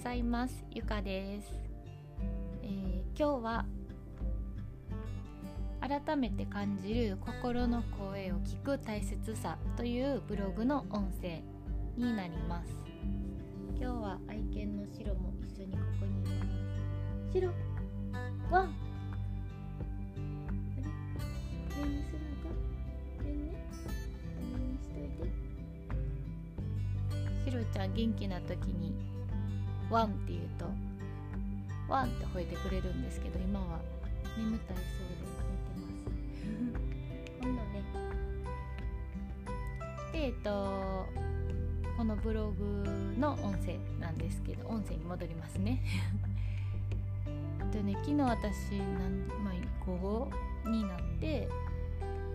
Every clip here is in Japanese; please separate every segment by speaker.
Speaker 1: ざいます。ゆかです、えー、今日は改めて感じる心の声を聞く大切さというブログの音声になります。今日は愛犬のシロも一緒にここにいます。シロ。ワン。シロちゃん元気な時にワンって言うとワンって吠えてくれるんですけど今は眠たいそうで寝てます。今度ねでえっとこのブログの音声なんですけど音声に戻りますね。とね昨日私なん、まあ、午後になって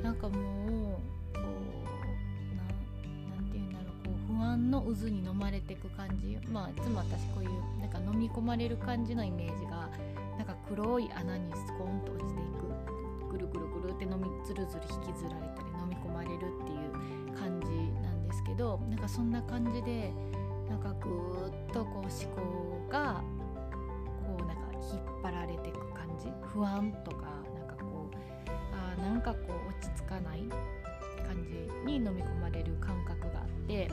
Speaker 1: なんかもう不安の渦に飲まれていく感じ。まあいつも私こういうなんか飲み込まれる感じのイメージがなんか黒い穴にスコーンと落ちていく。ぐるぐるぐるって飲みずるずる引きずられたり飲み込まれるっていう感じなんですけどなんかそんな感じでなんかぐーっとこう思考がこうなんか引っ張られていく感じ。不安とかなんかこうあなんかこう落ち着かない感じに飲み込まれる感覚があって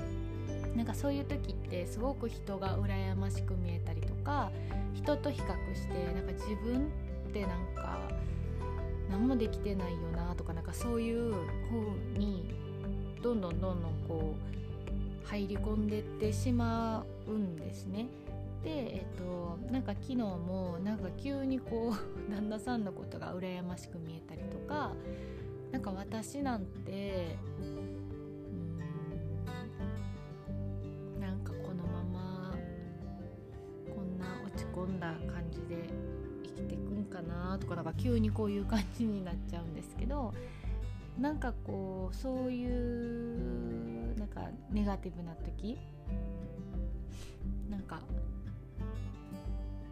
Speaker 1: なんかそういう時ってすごく人が羨ましく見えたりとか人と比較してなんか自分ってなんか何もできてないよなとかなんかそういう方にどんどんどんどんこう入り込んでってしまうんですね。で、えっと、なんか昨日もなんか急にこう 旦那さんのことが羨ましく見えたりとかなんか私なんてなとかなんか急にこういう感じになっちゃうんですけどなんかこうそういうなんかネガティブな時なんか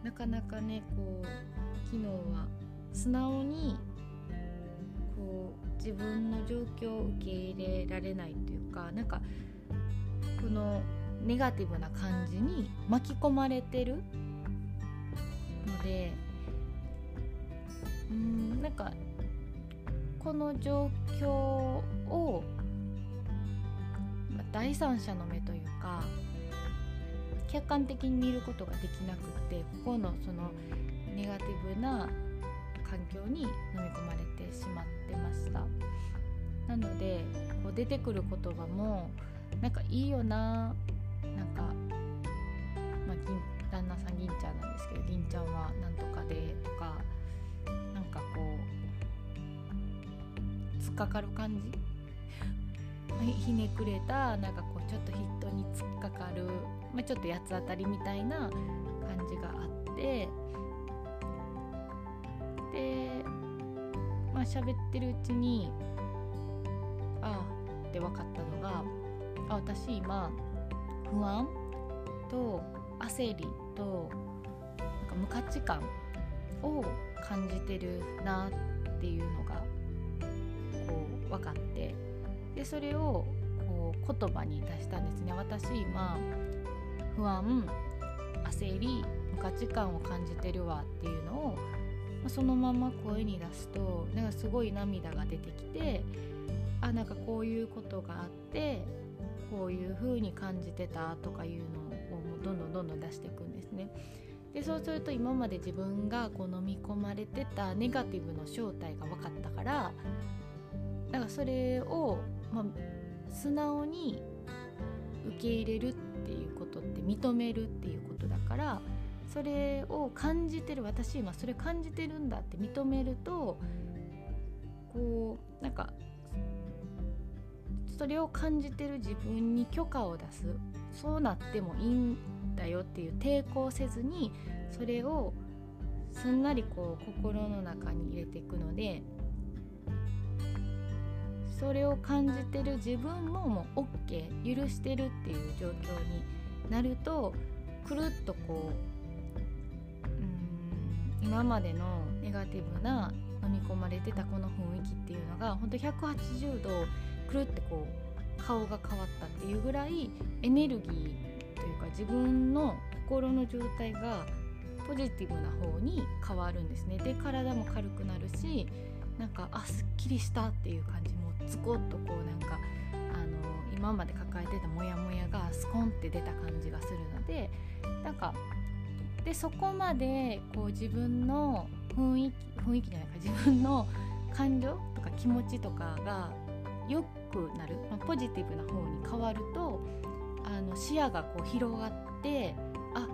Speaker 1: なかなかねこう昨日は素直にこう自分の状況を受け入れられないというかなんかこのネガティブな感じに巻き込まれてるでうんなんかこの状況を、ま、第三者の目というか客観的に見ることができなくってここのそのネガティブな環境に飲み込まれてしまってました。なのでこう出てくる言葉もなんかいいよななんか、旦那さん銀ちゃんなんですけど銀ちゃんはなんとかでとかなんかこう突っかかる感じ？ひねくれたなんかこうちょっと人に突っかかる、まあ、ちょっと八つ当たりみたいな感じがあってでまあ喋ってるうちにああって分かったのがあ私今不安と焦りとなんか無価値観を感じてるなっていうのがこう分かってでそれをこう言葉に出したんですね。私今不安焦り無価値観を感じてるわっていうのをそのまま声に出すとなんかすごい涙が出てきてあなんかこういうことがあってこういう風に感じてたとかいうのをどんどんどんどん出していくんですね。でそうすると今まで自分がこう飲み込まれてたネガティブの正体が分かったからだからそれを、まあ、素直に受け入れるっていうことって認めるっていうことだからそれを感じてる私今それ感じてるんだって認めるとこうなんかそれを感じてる自分に許可を出すそうなってもいいんだよっていう抵抗せずにそれをすんなりこう心の中に入れていくのでそれを感じてる自分ももう OK 許してるっていう状況になるとくるっとこううん今までのネガティブな飲み込まれてたこの雰囲気っていうのが本当180度くるってこう顔が変わったっていうぐらいエネルギーというか自分の心の状態がポジティブな方に変わるんですね。で体も軽くなるしなんかあすっきりしたっていう感じもズコッとこうなんかあの今まで抱えてたモヤモヤがスコンって出た感じがするのでなんかでそこまでこう自分の雰囲気雰囲気じゃないか自分の感情とか気持ちとかが良くなる、まあ、ポジティブな方に変わるとあの視野がこう広がってあ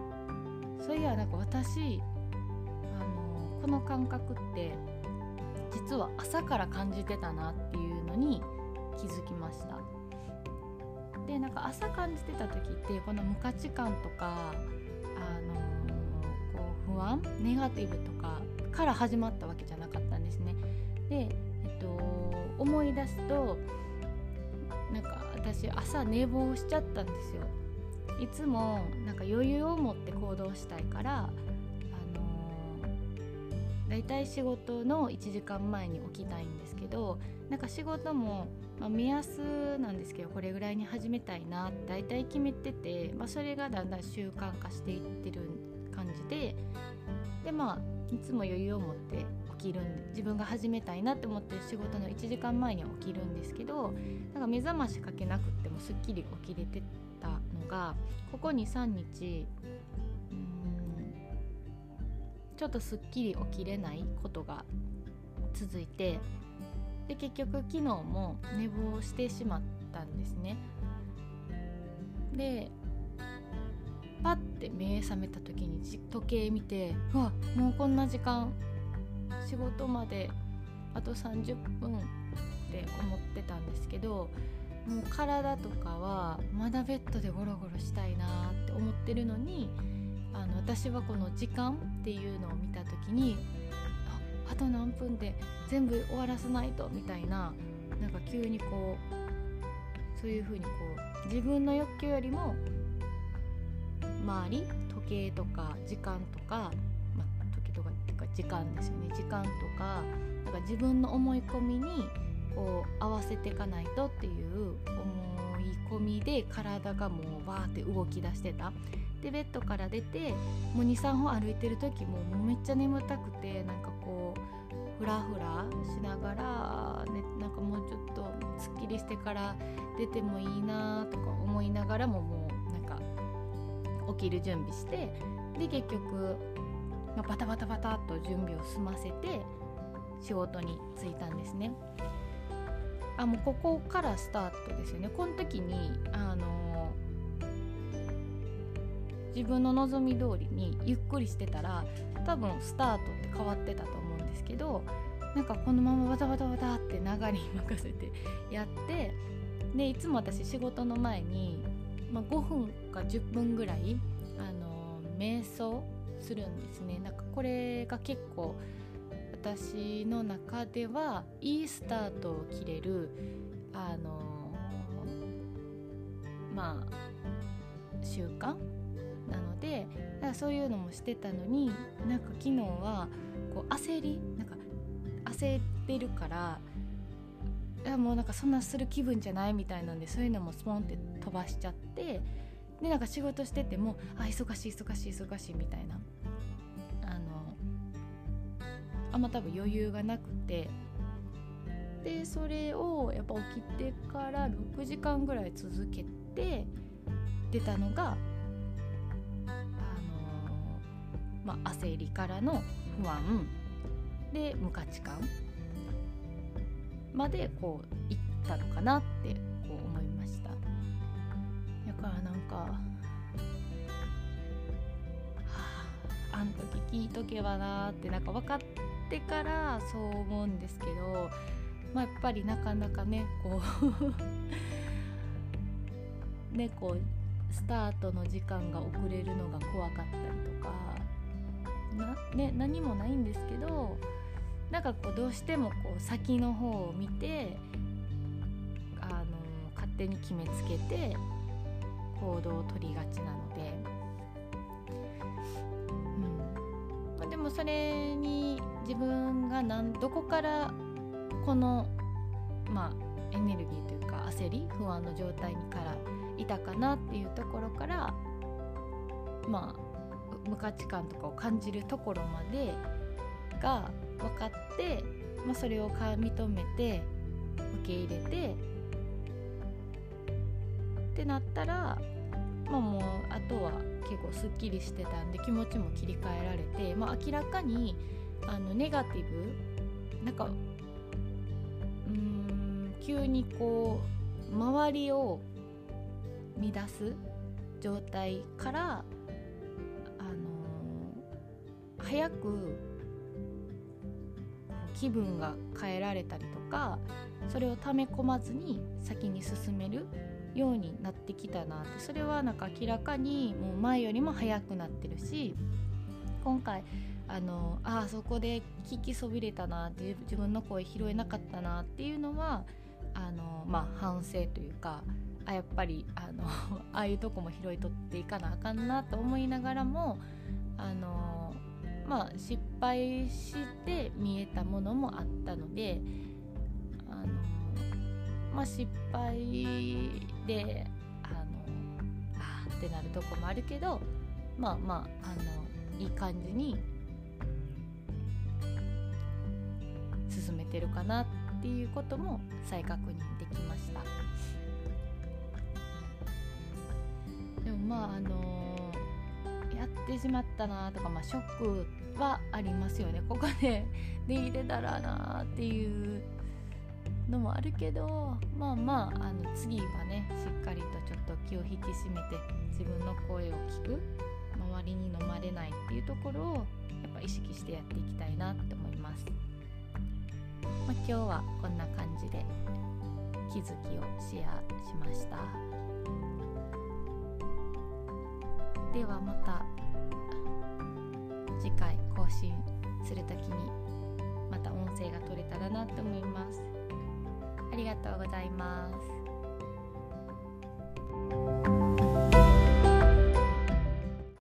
Speaker 1: そういやなんか私あのこの感覚って実は朝から感じてたなっていうのに気づきました。でなんか朝感じてた時ってこの無価値観とかあのこう不安ネガティブとかから始まったわけじゃなかったんですね。で、えっと、思い出すとなんか私朝寝坊しちゃったんですよ。いつもなんか余裕を持って行動したいからあの、だいたい仕事の1時間前に起きたいんですけどなんか仕事も、まあ、目安なんですけどこれぐらいに始めたいなって大体決めてて、まあ、それがだんだん習慣化していってる感じででまあいつも余裕を持ってきるんで自分が始めたいなって思ってる仕事の1時間前に起きるんですけどなんか目覚ましかけなくってもすっきり起きれてたのがここ23日うんちょっとすっきり起きれないことが続いてで結局昨日も寝坊してしまったんですね。でパッて目覚めた時に時計見てうわもうこんな時間仕事まであと30分って思ってたんですけどもう体とかはまだベッドでゴロゴロしたいなって思ってるのにあの私はこの時間っていうのを見た時にああと何分で全部終わらせないとみたいななんか急にこうそういう風にこう自分の欲求よりも周り時計とか時間とか時間ですよね。時間とかなんか自分の思い込みにこう合わせていかないとっていう思い込みで体がもうバーって動き出してた。でベッドから出てもう23歩歩いてる時ももうめっちゃ眠たくてなんかこうフラフラしながら、ね、なんかもうちょっとすっきりしてから出てもいいなとか思いながらももうなんか起きる準備してで結局、バタバタバタっと準備を済ませて仕事に就いたんですね。あもうここからスタートですよね。この時にあの自分の望み通りにゆっくりしてたら多分スタートって変わってたと思うんですけどなんかこのままバタバタバタって流れに任せて やってでいつも私仕事の前に、まあ、5分か10分ぐらいあの瞑想するんですね。なんかこれが結構私の中ではいいスタートを切れるあのまあ習慣なのでだからそういうのもしてたのになんか昨日はこう焦りなんか焦ってるからいやもうなんかそんなする気分じゃないみたいなんでそういうのもスポンって飛ばしちゃってでなんか仕事しててもあ忙しい忙しい忙しいみたいなあのあんま多分余裕がなくてでそれをやっぱ起きてから6時間ぐらい続けて出たのがあのまあ焦りからの不安で無価値観までこういったのかなって。かなんか、はあ、あん時聞いとけばなってなんか分かってからそう思うんですけど、まあ、やっぱりなかなかねこう ねこうスタートの時間が遅れるのが怖かったりとかな、ね、何もないんですけどなんかこうどうしてもこう先の方を見てあの勝手に決めつけて行動を取りがちなので、うん。まあ、でもそれに自分が何どこからこの、まあ、エネルギーというか焦り不安の状態にからいたかなっていうところからまあ無価値観とかを感じるところまでが分かって、まあ、それを認めて受け入れてってなったら、まあ、もうあとは結構すっきりしてたんで気持ちも切り替えられて、まあ、明らかにあのネガティブなんかうん急にこう周りを乱す状態からあの、早く気分が変えられたりとかそれを溜め込まずに先に進めるようになってきたなって。それはなんか明らかにもう前よりも早くなってるし今回あのあそこで聞きそびれたなって自分の声拾えなかったなっていうのはあの、まあ、反省というかあやっぱりあの ああいうとこも拾い取っていかなあかんなと思いながらもあの、まあ、失敗して見えたものもあったのであの、まあ、失敗であのあってなるとこもあるけどまあまああのいい感じに進めてるかなっていうことも再確認できました。でもまああの、やってしまったなとか、まあ、ショックはありますよね。ここで できてたらなっていうのもあるけどまあまああの次はねしっかりとちょっと気を引き締めて自分の声を聞く周りに飲まれないっていうところをやっぱ意識してやっていきたいなって思います。まあ、今日はこんな感じで気づきをシェアしましたではまた次回更新する時にまた音声が取れたらなと思いますありがとうございます。